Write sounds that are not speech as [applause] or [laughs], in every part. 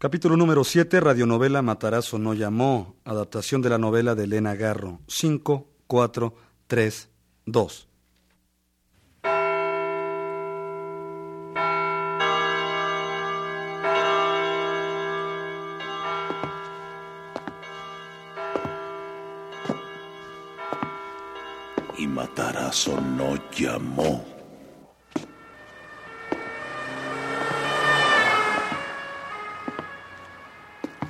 Capítulo número 7, radionovela Matarazo no llamó, adaptación de la novela de Elena Garro. 5, 4, 3, 2. Y Matarazo no llamó.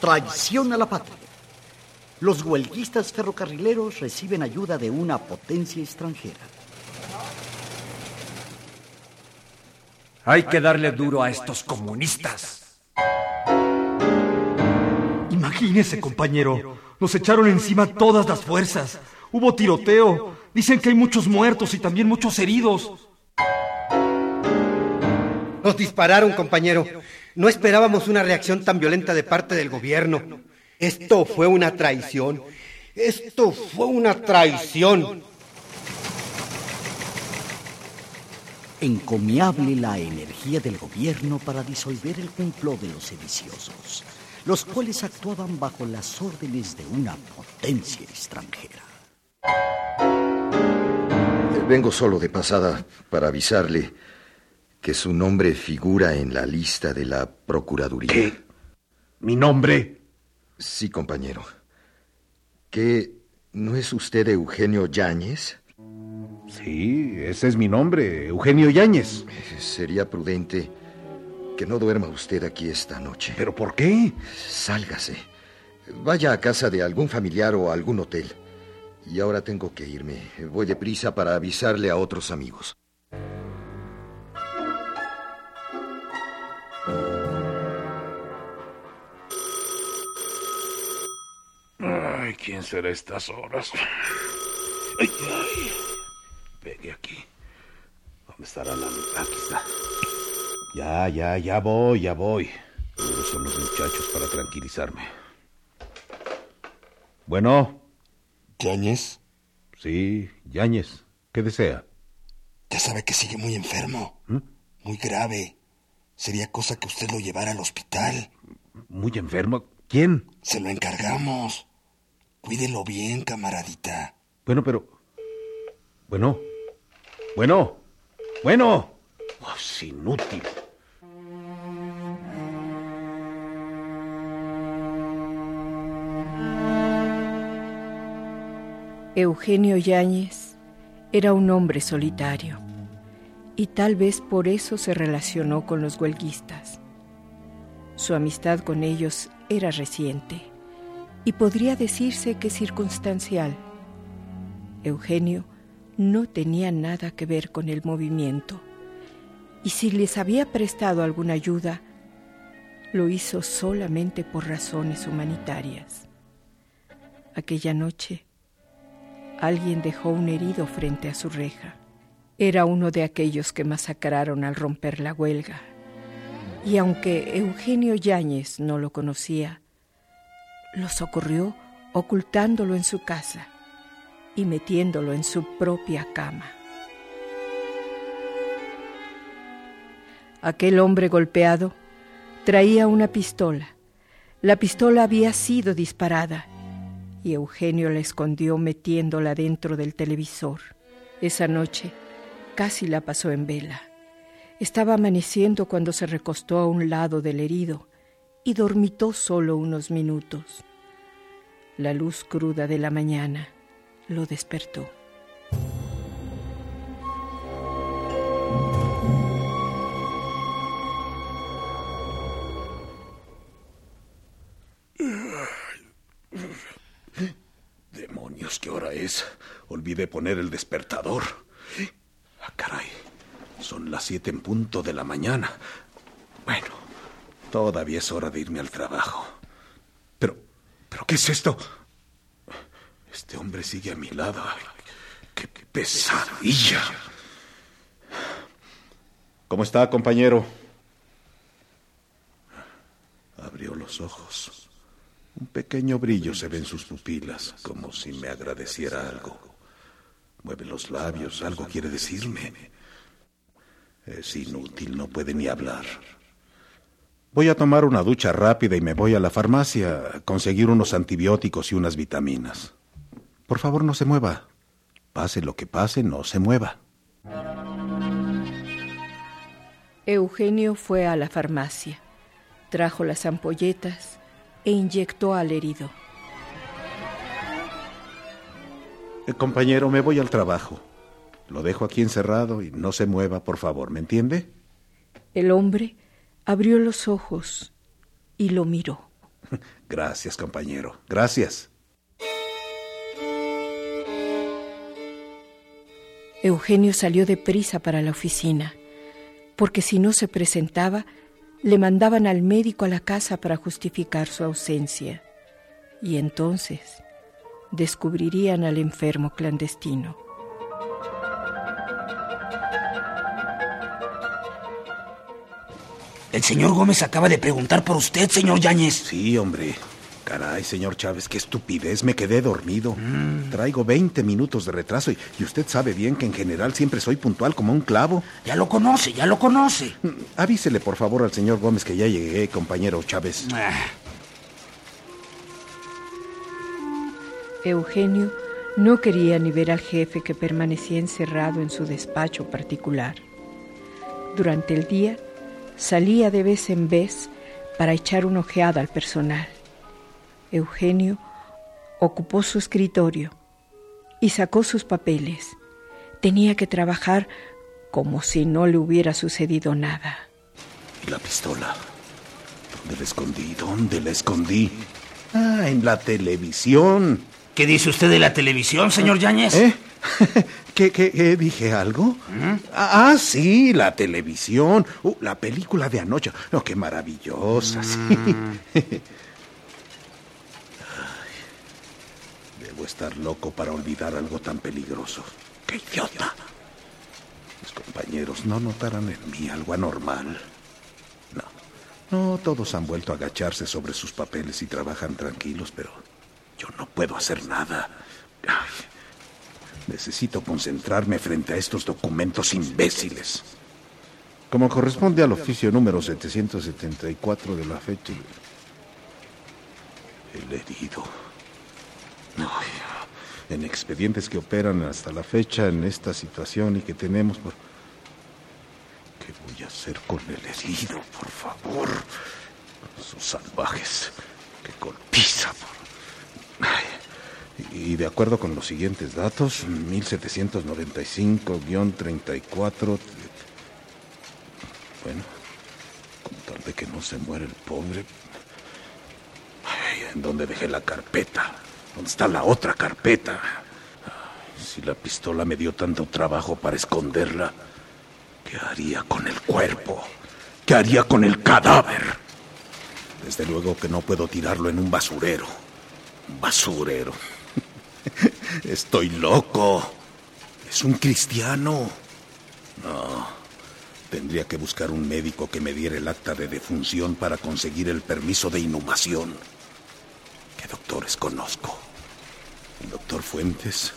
Traición a la patria. Los huelguistas ferrocarrileros reciben ayuda de una potencia extranjera. Hay que darle duro a estos comunistas. Imagínese, compañero. Nos echaron encima todas las fuerzas. Hubo tiroteo. Dicen que hay muchos muertos y también muchos heridos. Nos dispararon, compañero. No esperábamos una reacción tan violenta de parte del gobierno. Esto fue una traición. Esto fue una traición. Encomiable la energía del gobierno para disolver el complot de los sediciosos, los cuales actuaban bajo las órdenes de una potencia extranjera. Vengo solo de pasada para avisarle que su nombre figura en la lista de la Procuraduría. ¿Qué? ¿Mi nombre? Sí, compañero. ¿Qué? ¿No es usted Eugenio Yáñez? Sí, ese es mi nombre, Eugenio Yáñez. Sería prudente que no duerma usted aquí esta noche. ¿Pero por qué? Sálgase. Vaya a casa de algún familiar o a algún hotel. Y ahora tengo que irme. Voy deprisa para avisarle a otros amigos. Ay, ¿quién será a estas horas? Ay, ay. Pegue aquí. ¿Dónde estará la... Aquí está. Ya, ya, ya voy, ya voy. Seguro son los muchachos para tranquilizarme. Bueno. ¿Yáñez? Sí, Yáñez. ¿Qué desea? Ya sabe que sigue muy enfermo. ¿Mm? Muy grave. Sería cosa que usted lo llevara al hospital. ¿Muy enfermo? ¿Quién? Se lo encargamos. Cuídelo bien, camaradita. Bueno, pero... Bueno. Bueno. Bueno. Oh, es inútil. Eugenio Yáñez era un hombre solitario y tal vez por eso se relacionó con los huelguistas. Su amistad con ellos era reciente y podría decirse que circunstancial. Eugenio no tenía nada que ver con el movimiento y si les había prestado alguna ayuda, lo hizo solamente por razones humanitarias. Aquella noche, alguien dejó un herido frente a su reja. Era uno de aquellos que masacraron al romper la huelga. Y aunque Eugenio Yáñez no lo conocía, lo socorrió ocultándolo en su casa y metiéndolo en su propia cama. Aquel hombre golpeado traía una pistola. La pistola había sido disparada y Eugenio la escondió metiéndola dentro del televisor. Esa noche casi la pasó en vela. Estaba amaneciendo cuando se recostó a un lado del herido y dormitó solo unos minutos. La luz cruda de la mañana lo despertó. Olvidé poner el despertador. Ah, caray. Son las siete en punto de la mañana. Bueno, todavía es hora de irme al trabajo. Pero, ¿pero qué es esto? Este hombre sigue a mi lado. ¡Qué pesadilla! ¿Cómo está, compañero? Abrió los ojos. Un pequeño brillo se ve en sus pupilas, como si me agradeciera algo. Mueve los labios, algo quiere decirme. Es inútil, no puede ni hablar. Voy a tomar una ducha rápida y me voy a la farmacia a conseguir unos antibióticos y unas vitaminas. Por favor, no se mueva. Pase lo que pase, no se mueva. Eugenio fue a la farmacia, trajo las ampolletas e inyectó al herido. Eh, compañero, me voy al trabajo. Lo dejo aquí encerrado y no se mueva, por favor, ¿me entiende? El hombre abrió los ojos y lo miró. [laughs] Gracias, compañero. Gracias. Eugenio salió deprisa para la oficina, porque si no se presentaba, le mandaban al médico a la casa para justificar su ausencia. Y entonces descubrirían al enfermo clandestino. El señor Gómez acaba de preguntar por usted, señor Yáñez. Sí, hombre. Caray, señor Chávez, qué estupidez, me quedé dormido. Traigo 20 minutos de retraso y, y, usted sabe bien que en general siempre soy puntual como un clavo. Ya lo conoce, ya lo conoce. Avísele por favor al señor Gómez que ya llegué, compañero Chávez. Ah. Eugenio no quería ni ver al jefe que permanecía encerrado en su despacho particular. Durante el día salía de vez en vez para echar una ojeada al personal. Eugenio ocupó su escritorio y sacó sus papeles. Tenía que trabajar como si no le hubiera sucedido nada. ¿Y la pistola? ¿Dónde la escondí? ¿Dónde la escondí? Ah, en la televisión. ¿Qué dice usted de la televisión, señor Yáñez? ¿Eh? [laughs] ¿Qué, qué, qué dije algo? ¿Mm? Ah, sí, la televisión. Uh, la película de anoche. No, qué maravillosa, sí. Mm. [laughs] debo estar loco para olvidar algo tan peligroso. ¡Qué idiota! Mis compañeros no notarán en mí algo anormal. No, no, todos han vuelto a agacharse sobre sus papeles y trabajan tranquilos, pero yo no puedo hacer nada. Ay, necesito concentrarme frente a estos documentos imbéciles. Como corresponde al oficio número 774 de la fecha. El herido. En expedientes que operan hasta la fecha en esta situación y que tenemos por... ¿Qué voy a hacer con el herido, por favor? Sus salvajes. Qué golpiza, por... Y de acuerdo con los siguientes datos, 1795-34... Bueno, con tal de que no se muera el pobre... ¿En dónde dejé la carpeta? ¿Dónde está la otra carpeta? Si la pistola me dio tanto trabajo para esconderla, ¿qué haría con el cuerpo? ¿Qué haría con el cadáver? Desde luego que no puedo tirarlo en un basurero. Un basurero. [laughs] Estoy loco. Es un cristiano. No. Tendría que buscar un médico que me diera el acta de defunción para conseguir el permiso de inhumación. ¿Qué doctores conozco? ¿El doctor Fuentes?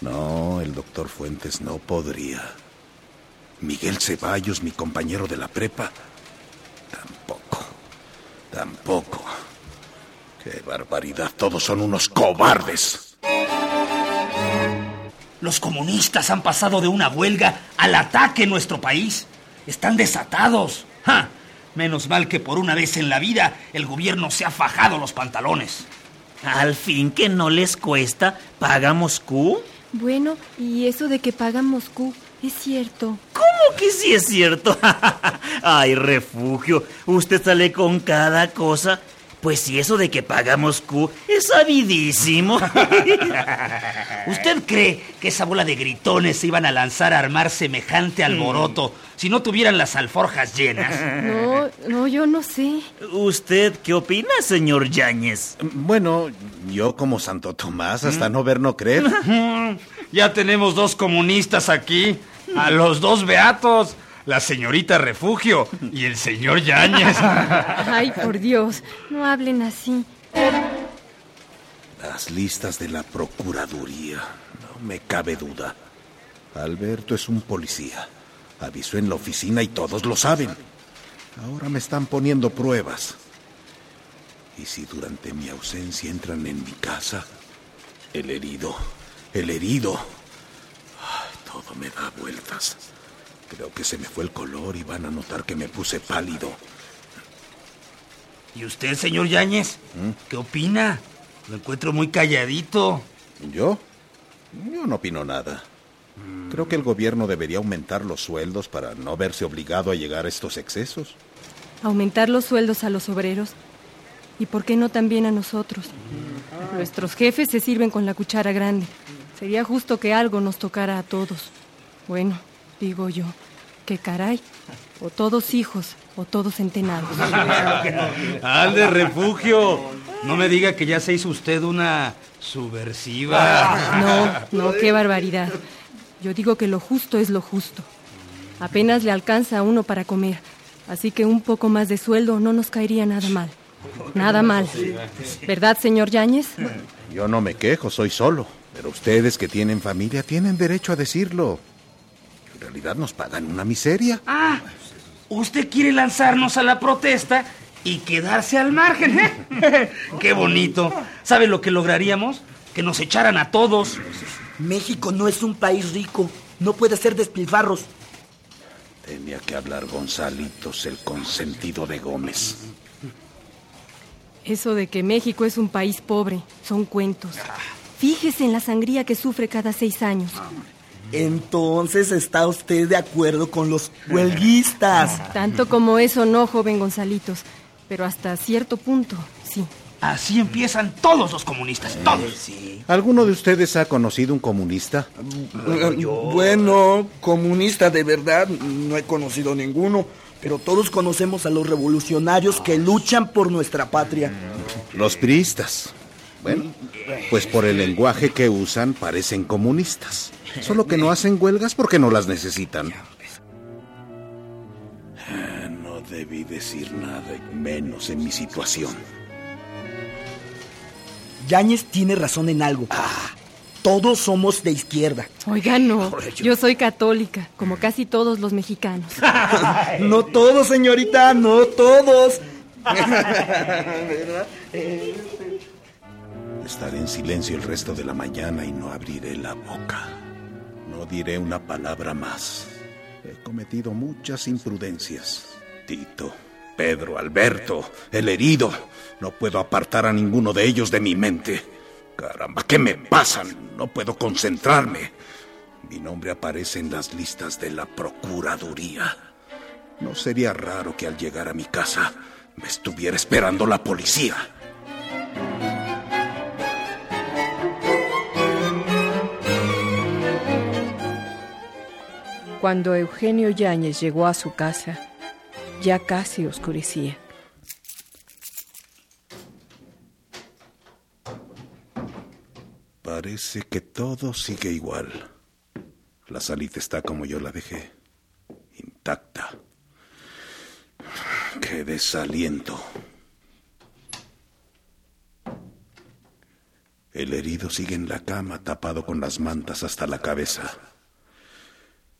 No, el doctor Fuentes no podría. Miguel Ceballos, mi compañero de la prepa. Tampoco. Tampoco. ¡Qué barbaridad! Todos son unos cobardes. Los comunistas han pasado de una huelga al ataque en nuestro país. Están desatados. ¡Ja! Menos mal que por una vez en la vida el gobierno se ha fajado los pantalones. Al fin que no les cuesta, paga Moscú. Bueno, y eso de que paga Moscú, es cierto. ¿Cómo que sí es cierto? [laughs] Ay, refugio, usted sale con cada cosa. Pues si eso de que pagamos Q es sabidísimo. [laughs] ¿Usted cree que esa bola de gritones se iban a lanzar a armar semejante alboroto si no tuvieran las alforjas llenas? No, no, yo no sé. ¿Usted qué opina, señor Yáñez? Bueno, yo como Santo Tomás, hasta no ver, no creer. [laughs] ya tenemos dos comunistas aquí, a los dos beatos la señorita Refugio y el señor Yáñez. [laughs] Ay, por Dios, no hablen así. Las listas de la Procuraduría, no me cabe duda. Alberto es un policía. Avisó en la oficina y todos lo saben. Ahora me están poniendo pruebas. Y si durante mi ausencia entran en mi casa, el herido, el herido, ay, todo me da vueltas. Creo que se me fue el color y van a notar que me puse pálido. ¿Y usted, señor Yáñez? ¿Mm? ¿Qué opina? Lo encuentro muy calladito. ¿Yo? Yo no opino nada. Creo que el gobierno debería aumentar los sueldos para no verse obligado a llegar a estos excesos. ¿Aumentar los sueldos a los obreros? ¿Y por qué no también a nosotros? Nuestros jefes se sirven con la cuchara grande. Sería justo que algo nos tocara a todos. Bueno, digo yo. Que caray, o todos hijos o todos entenados. [laughs] ¡Al refugio! No me diga que ya se hizo usted una subversiva. No, no, qué barbaridad. Yo digo que lo justo es lo justo. Apenas le alcanza a uno para comer, así que un poco más de sueldo no nos caería nada mal. Nada mal. ¿Verdad, señor Yáñez? Yo no me quejo, soy solo. Pero ustedes que tienen familia tienen derecho a decirlo. En realidad nos pagan una miseria. Ah, usted quiere lanzarnos a la protesta y quedarse al margen. ¿eh? [laughs] Qué bonito. ¿Sabe lo que lograríamos? Que nos echaran a todos. México no es un país rico. No puede hacer despilfarros. Tenía que hablar Gonzalitos, el consentido de Gómez. Eso de que México es un país pobre son cuentos. Fíjese en la sangría que sufre cada seis años. Entonces está usted de acuerdo con los huelguistas. [laughs] Tanto como eso no, joven Gonzalitos, pero hasta cierto punto, sí. Así empiezan todos los comunistas, todos. ¿Alguno de ustedes ha conocido un comunista? Bueno, comunista de verdad, no he conocido ninguno, pero todos conocemos a los revolucionarios que luchan por nuestra patria. Los priistas. Bueno, pues por el lenguaje que usan parecen comunistas. Solo que no hacen huelgas porque no las necesitan. Ah, no debí decir nada, menos en mi situación. Yáñez tiene razón en algo. Ah, todos somos de izquierda. Oiga, no. Yo soy católica, como casi todos los mexicanos. [laughs] no todos, señorita, no todos. Estaré en silencio el resto de la mañana y no abriré la boca. No diré una palabra más. He cometido muchas imprudencias. Tito, Pedro, Alberto, el herido. No puedo apartar a ninguno de ellos de mi mente. Caramba, ¿qué me pasan? No puedo concentrarme. Mi nombre aparece en las listas de la Procuraduría. No sería raro que al llegar a mi casa me estuviera esperando la policía. Cuando Eugenio Yáñez llegó a su casa, ya casi oscurecía. Parece que todo sigue igual. La salita está como yo la dejé, intacta. ¡Qué desaliento! El herido sigue en la cama tapado con las mantas hasta la cabeza.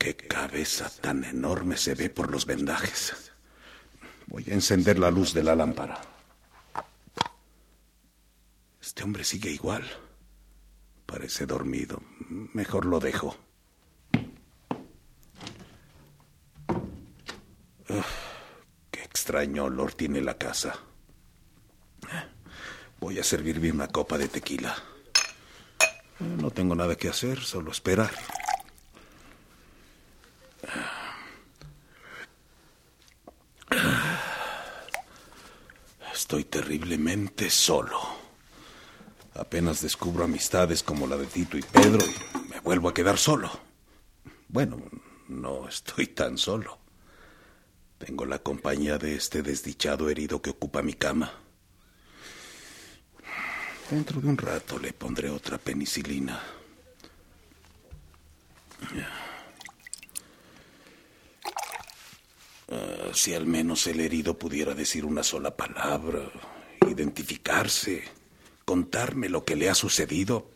¡Qué cabeza tan enorme se ve por los vendajes! Voy a encender la luz de la lámpara. Este hombre sigue igual. Parece dormido. Mejor lo dejo. qué extraño olor tiene la casa. Voy a servirme una copa de tequila. No tengo nada que hacer, solo esperar. Estoy terriblemente solo. Apenas descubro amistades como la de Tito y Pedro y me vuelvo a quedar solo. Bueno, no estoy tan solo. Tengo la compañía de este desdichado herido que ocupa mi cama. Dentro de un rato le pondré otra penicilina. Si al menos el herido pudiera decir una sola palabra, identificarse, contarme lo que le ha sucedido,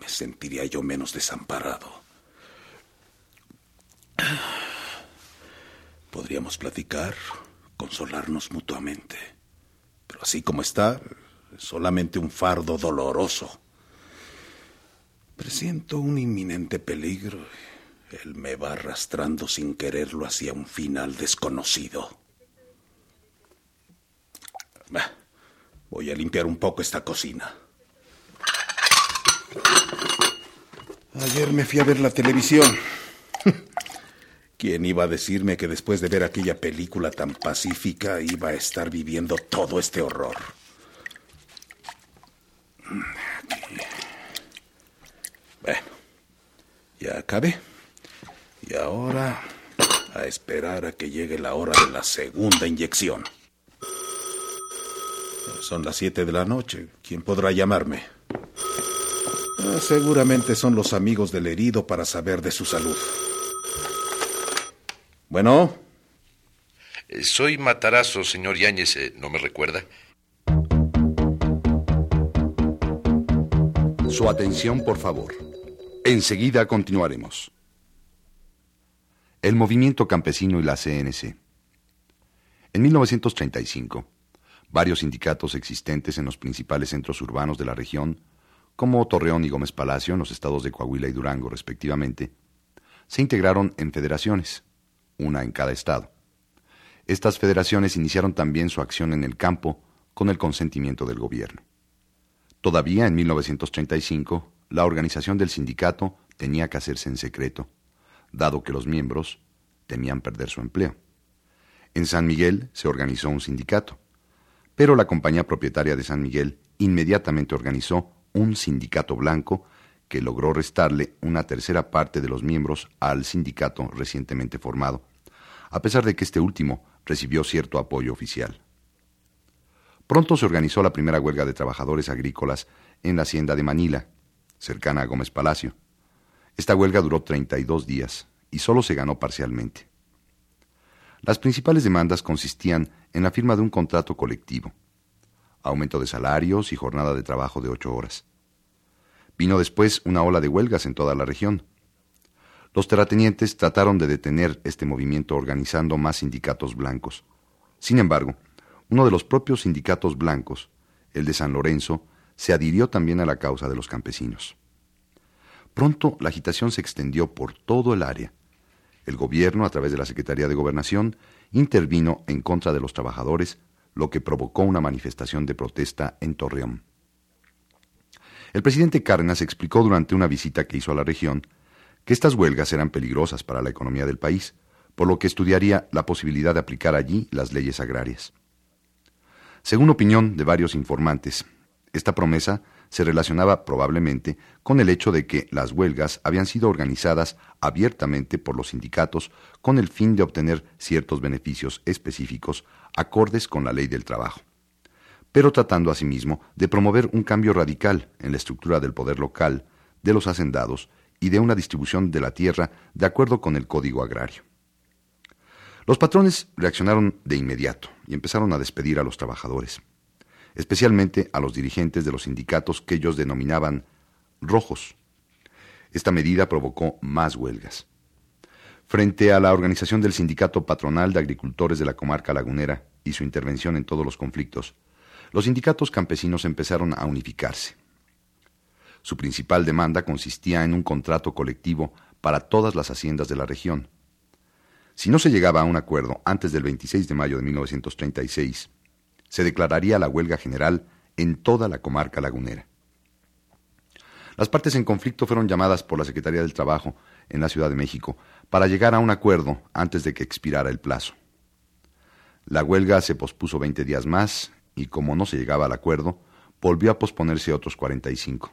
me sentiría yo menos desamparado. Podríamos platicar, consolarnos mutuamente. Pero así como está, es solamente un fardo doloroso. Presiento un inminente peligro. Él me va arrastrando sin quererlo hacia un final desconocido. voy a limpiar un poco esta cocina. Ayer me fui a ver la televisión. [laughs] ¿Quién iba a decirme que después de ver aquella película tan pacífica iba a estar viviendo todo este horror? Bueno, ya acabé. Y ahora a esperar a que llegue la hora de la segunda inyección. Son las siete de la noche. ¿Quién podrá llamarme? Ah, seguramente son los amigos del herido para saber de su salud. Bueno. Eh, soy Matarazo, señor Yáñez. Eh, ¿No me recuerda? Su atención, por favor. Enseguida continuaremos. El movimiento campesino y la CNC. En 1935, varios sindicatos existentes en los principales centros urbanos de la región, como Torreón y Gómez Palacio en los estados de Coahuila y Durango respectivamente, se integraron en federaciones una en cada estado. Estas federaciones iniciaron también su acción en el campo con el consentimiento del gobierno. Todavía en 1935, la organización del sindicato tenía que hacerse en secreto, dado que los miembros temían perder su empleo. En San Miguel se organizó un sindicato, pero la compañía propietaria de San Miguel inmediatamente organizó un sindicato blanco que logró restarle una tercera parte de los miembros al sindicato recientemente formado, a pesar de que este último recibió cierto apoyo oficial. Pronto se organizó la primera huelga de trabajadores agrícolas en la hacienda de Manila, cercana a Gómez Palacio. Esta huelga duró 32 días y solo se ganó parcialmente. Las principales demandas consistían en la firma de un contrato colectivo, aumento de salarios y jornada de trabajo de ocho horas. Vino después una ola de huelgas en toda la región, los terratenientes trataron de detener este movimiento organizando más sindicatos blancos. Sin embargo, uno de los propios sindicatos blancos, el de San Lorenzo, se adhirió también a la causa de los campesinos. Pronto la agitación se extendió por todo el área. El gobierno, a través de la Secretaría de Gobernación, intervino en contra de los trabajadores, lo que provocó una manifestación de protesta en Torreón. El presidente Cárdenas explicó durante una visita que hizo a la región que estas huelgas eran peligrosas para la economía del país, por lo que estudiaría la posibilidad de aplicar allí las leyes agrarias. Según opinión de varios informantes, esta promesa se relacionaba probablemente con el hecho de que las huelgas habían sido organizadas abiertamente por los sindicatos con el fin de obtener ciertos beneficios específicos acordes con la ley del trabajo, pero tratando asimismo de promover un cambio radical en la estructura del poder local, de los hacendados y de una distribución de la tierra de acuerdo con el Código Agrario. Los patrones reaccionaron de inmediato y empezaron a despedir a los trabajadores, especialmente a los dirigentes de los sindicatos que ellos denominaban rojos. Esta medida provocó más huelgas. Frente a la organización del Sindicato Patronal de Agricultores de la Comarca Lagunera y su intervención en todos los conflictos, los sindicatos campesinos empezaron a unificarse. Su principal demanda consistía en un contrato colectivo para todas las haciendas de la región. Si no se llegaba a un acuerdo antes del 26 de mayo de 1936, se declararía la huelga general en toda la comarca lagunera. Las partes en conflicto fueron llamadas por la Secretaría del Trabajo en la Ciudad de México para llegar a un acuerdo antes de que expirara el plazo. La huelga se pospuso 20 días más y como no se llegaba al acuerdo, volvió a posponerse otros 45.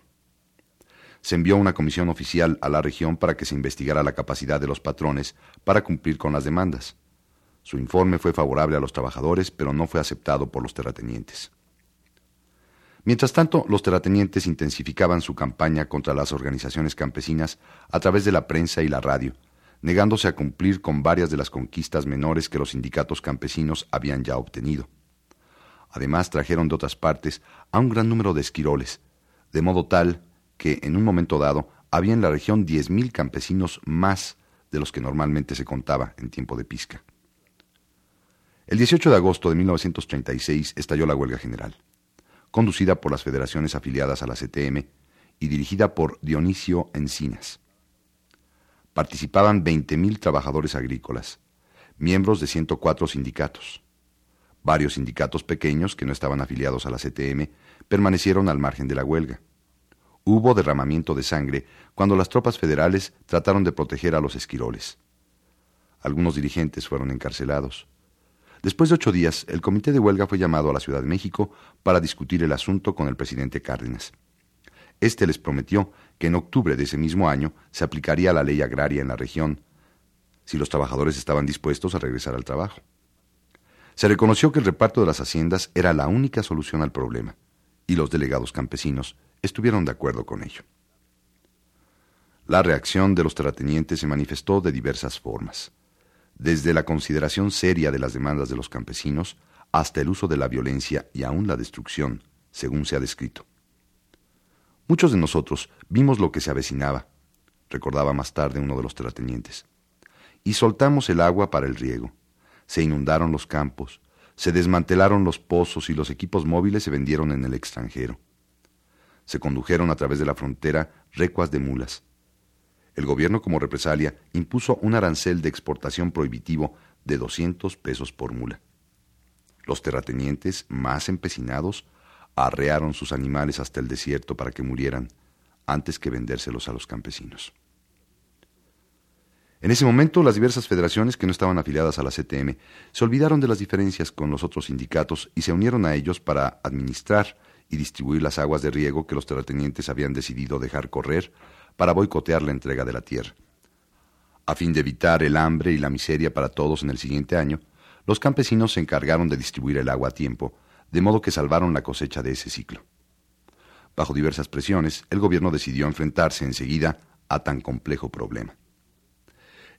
Se envió una comisión oficial a la región para que se investigara la capacidad de los patrones para cumplir con las demandas. Su informe fue favorable a los trabajadores, pero no fue aceptado por los terratenientes. Mientras tanto, los terratenientes intensificaban su campaña contra las organizaciones campesinas a través de la prensa y la radio, negándose a cumplir con varias de las conquistas menores que los sindicatos campesinos habían ya obtenido. Además, trajeron de otras partes a un gran número de esquiroles, de modo tal que, en un momento dado, había en la región diez mil campesinos más de los que normalmente se contaba en tiempo de pisca. El 18 de agosto de 1936 estalló la huelga general, conducida por las federaciones afiliadas a la CTM y dirigida por Dionisio Encinas. Participaban 20.000 trabajadores agrícolas, miembros de 104 sindicatos. Varios sindicatos pequeños que no estaban afiliados a la CTM permanecieron al margen de la huelga. Hubo derramamiento de sangre cuando las tropas federales trataron de proteger a los esquiroles. Algunos dirigentes fueron encarcelados. Después de ocho días, el comité de huelga fue llamado a la Ciudad de México para discutir el asunto con el presidente Cárdenas. Este les prometió que en octubre de ese mismo año se aplicaría la ley agraria en la región, si los trabajadores estaban dispuestos a regresar al trabajo. Se reconoció que el reparto de las haciendas era la única solución al problema, y los delegados campesinos estuvieron de acuerdo con ello. La reacción de los terratenientes se manifestó de diversas formas, desde la consideración seria de las demandas de los campesinos hasta el uso de la violencia y aún la destrucción, según se ha descrito. Muchos de nosotros vimos lo que se avecinaba, recordaba más tarde uno de los terratenientes, y soltamos el agua para el riego. Se inundaron los campos, se desmantelaron los pozos y los equipos móviles se vendieron en el extranjero se condujeron a través de la frontera recuas de mulas. El gobierno, como represalia, impuso un arancel de exportación prohibitivo de 200 pesos por mula. Los terratenientes, más empecinados, arrearon sus animales hasta el desierto para que murieran, antes que vendérselos a los campesinos. En ese momento, las diversas federaciones que no estaban afiliadas a la CTM se olvidaron de las diferencias con los otros sindicatos y se unieron a ellos para administrar y distribuir las aguas de riego que los terratenientes habían decidido dejar correr para boicotear la entrega de la tierra. A fin de evitar el hambre y la miseria para todos en el siguiente año, los campesinos se encargaron de distribuir el agua a tiempo, de modo que salvaron la cosecha de ese ciclo. Bajo diversas presiones, el gobierno decidió enfrentarse enseguida a tan complejo problema.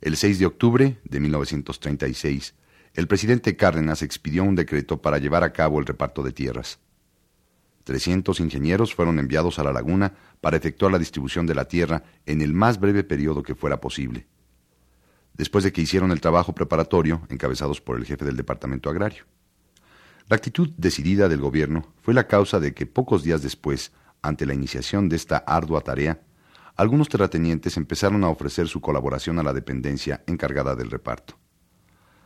El 6 de octubre de 1936, el presidente Cárdenas expidió un decreto para llevar a cabo el reparto de tierras. 300 ingenieros fueron enviados a la laguna para efectuar la distribución de la tierra en el más breve periodo que fuera posible. Después de que hicieron el trabajo preparatorio, encabezados por el jefe del departamento agrario. La actitud decidida del gobierno fue la causa de que pocos días después, ante la iniciación de esta ardua tarea, algunos terratenientes empezaron a ofrecer su colaboración a la dependencia encargada del reparto.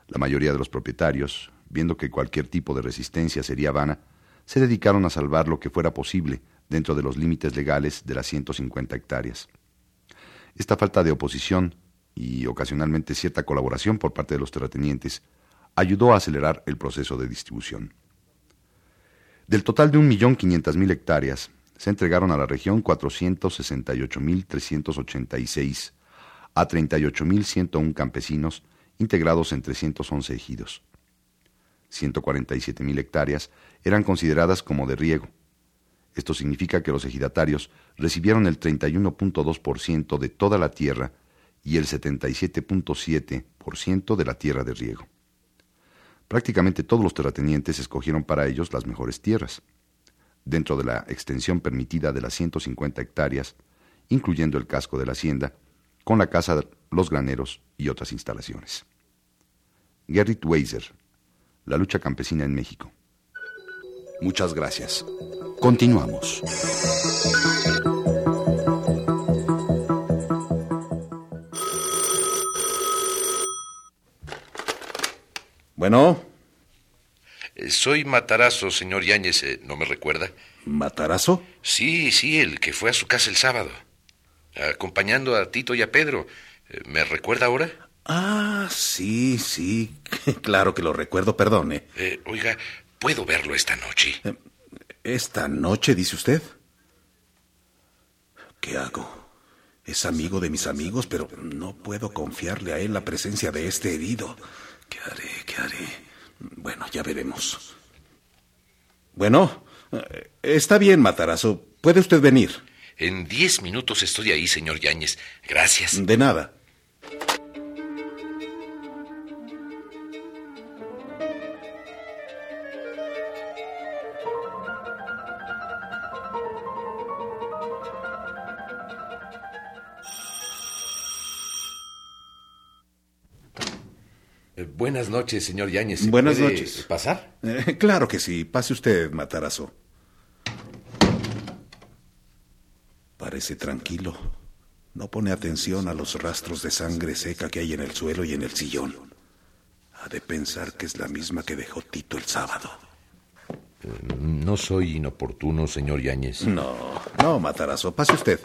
La mayoría de los propietarios, viendo que cualquier tipo de resistencia sería vana, se dedicaron a salvar lo que fuera posible dentro de los límites legales de las 150 hectáreas. Esta falta de oposición y ocasionalmente cierta colaboración por parte de los terratenientes ayudó a acelerar el proceso de distribución. Del total de 1.500.000 hectáreas, se entregaron a la región 468.386 a 38.101 campesinos integrados en 311 ejidos. 147.000 hectáreas eran consideradas como de riego. Esto significa que los ejidatarios recibieron el 31.2% de toda la tierra y el 77.7% de la tierra de riego. Prácticamente todos los terratenientes escogieron para ellos las mejores tierras, dentro de la extensión permitida de las 150 hectáreas, incluyendo el casco de la hacienda, con la casa, los graneros y otras instalaciones. Gerrit Weiser, La lucha campesina en México. Muchas gracias. Continuamos. Bueno. Eh, soy Matarazo, señor Yáñez. Eh, ¿No me recuerda? ¿Matarazo? Sí, sí, el que fue a su casa el sábado. Acompañando a Tito y a Pedro. Eh, ¿Me recuerda ahora? Ah, sí, sí. [laughs] Claro que lo recuerdo, perdone. oiga, ¿Puedo verlo esta noche? Eh, ¿Esta noche, dice usted? ¿Qué hago? Es amigo de mis amigos, pero no puedo confiarle a él la presencia de este herido. ¿Qué haré? ¿Qué haré? Bueno, ya veremos. Bueno, eh, está bien, Matarazo. Puede usted venir. En diez minutos estoy ahí, señor Yáñez. Gracias. De nada. Buenas noches, señor Yáñez. Buenas ¿Puede noches. ¿Pasar? Eh, claro que sí. Pase usted, Matarazo. Parece tranquilo. No pone atención a los rastros de sangre seca que hay en el suelo y en el sillón. Ha de pensar que es la misma que dejó Tito el sábado. Eh, No soy inoportuno, señor Yáñez. No, no, Matarazo. Pase usted.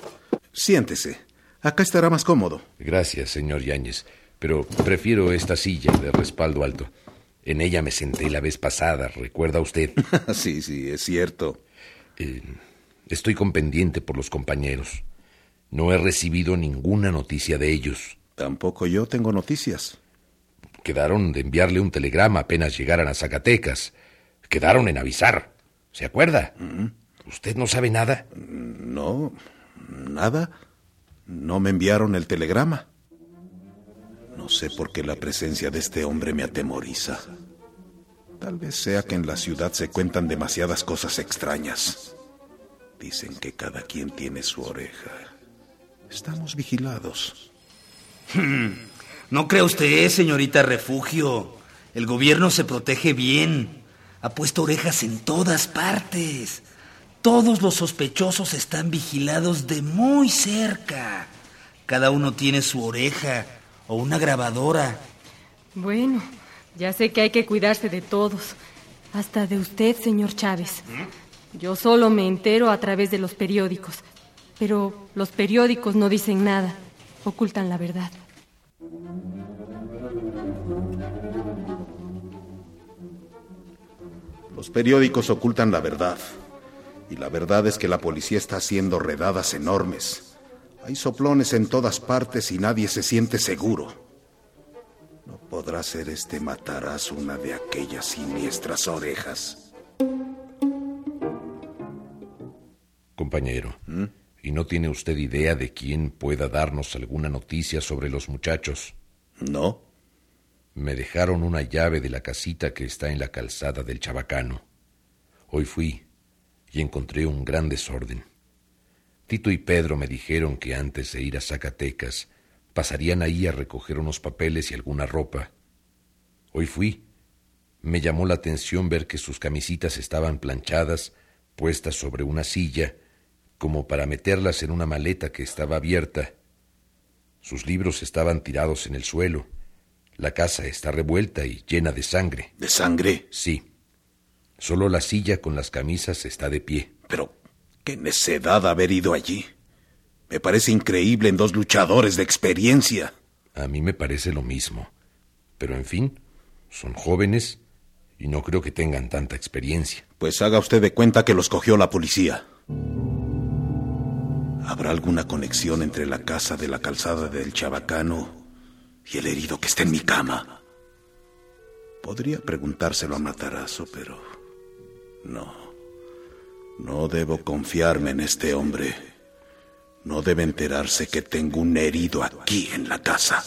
Siéntese. Acá estará más cómodo. Gracias, señor Yáñez. Pero prefiero esta silla de respaldo alto. En ella me senté la vez pasada, ¿recuerda usted? [laughs] sí, sí, es cierto. Eh, estoy con pendiente por los compañeros. No he recibido ninguna noticia de ellos. Tampoco yo tengo noticias. Quedaron de enviarle un telegrama apenas llegaran a Zacatecas. Quedaron en avisar. ¿Se acuerda? ¿Usted no sabe nada? No, nada. No me enviaron el telegrama. No sé por qué la presencia de este hombre me atemoriza. Tal vez sea que en la ciudad se cuentan demasiadas cosas extrañas. Dicen que cada quien tiene su oreja. Estamos vigilados. No cree usted, señorita Refugio. El gobierno se protege bien. Ha puesto orejas en todas partes. Todos los sospechosos están vigilados de muy cerca. Cada uno tiene su oreja o una grabadora. Bueno, ya sé que hay que cuidarse de todos. Hasta de usted, señor Chávez. Yo solo me entero a través de los periódicos. Pero los periódicos no dicen nada. Ocultan la verdad. Los periódicos ocultan la verdad. Y la verdad es que la policía está haciendo redadas enormes. Hay soplones en todas partes y nadie se siente seguro. No podrá ser este mataraz una de aquellas siniestras orejas. Compañero, ¿y no tiene usted idea de quién pueda darnos alguna noticia sobre los muchachos? No. Me dejaron una llave de la casita que está en la calzada del Chabacano. Hoy fui y encontré un gran desorden. Tito y Pedro me dijeron que antes de ir a Zacatecas pasarían ahí a recoger unos papeles y alguna ropa. Hoy fui. Me llamó la atención ver que sus camisitas estaban planchadas, puestas sobre una silla, como para meterlas en una maleta que estaba abierta. Sus libros estaban tirados en el suelo. La casa está revuelta y llena de sangre. ¿De sangre? Sí. Solo la silla con las camisas está de pie. Pero, qué necedad haber ido allí. Me parece increíble en dos luchadores de experiencia. A mí me parece lo mismo. Pero en fin, son jóvenes y no creo que tengan tanta experiencia. Pues haga usted de cuenta que los cogió la policía. ¿Habrá alguna conexión entre la casa de la calzada del Chabacano y el herido que está en mi cama? Podría preguntárselo a Matarazo, pero no. No debo confiarme en este hombre. No debe enterarse que tengo un herido aquí en la casa.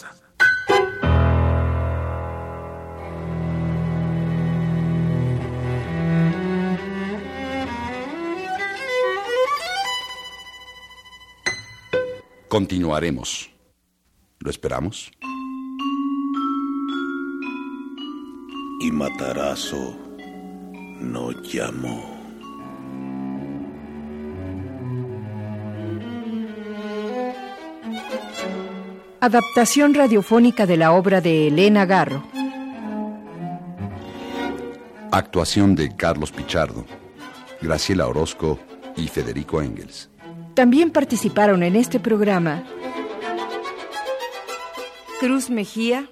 Continuaremos. ¿Lo esperamos? Y Matarazo no llamó. Adaptación radiofónica de la obra de Elena Garro. Actuación de Carlos Pichardo, Graciela Orozco y Federico Engels. También participaron en este programa Cruz Mejía,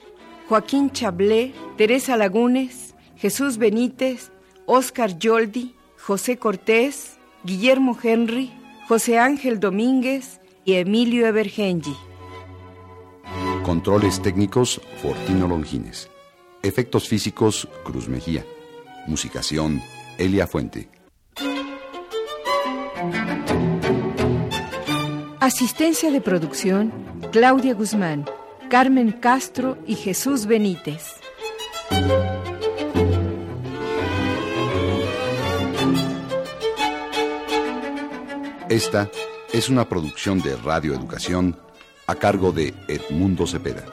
Joaquín Chablé, Teresa Lagunes, Jesús Benítez, Oscar Yoldi, José Cortés, Guillermo Henry, José Ángel Domínguez y Emilio Evergenji. Controles técnicos, Fortino Longines. Efectos físicos, Cruz Mejía. Musicación, Elia Fuente. Asistencia de producción, Claudia Guzmán, Carmen Castro y Jesús Benítez. Esta es una producción de Radio Educación a cargo de Edmundo Cepeda.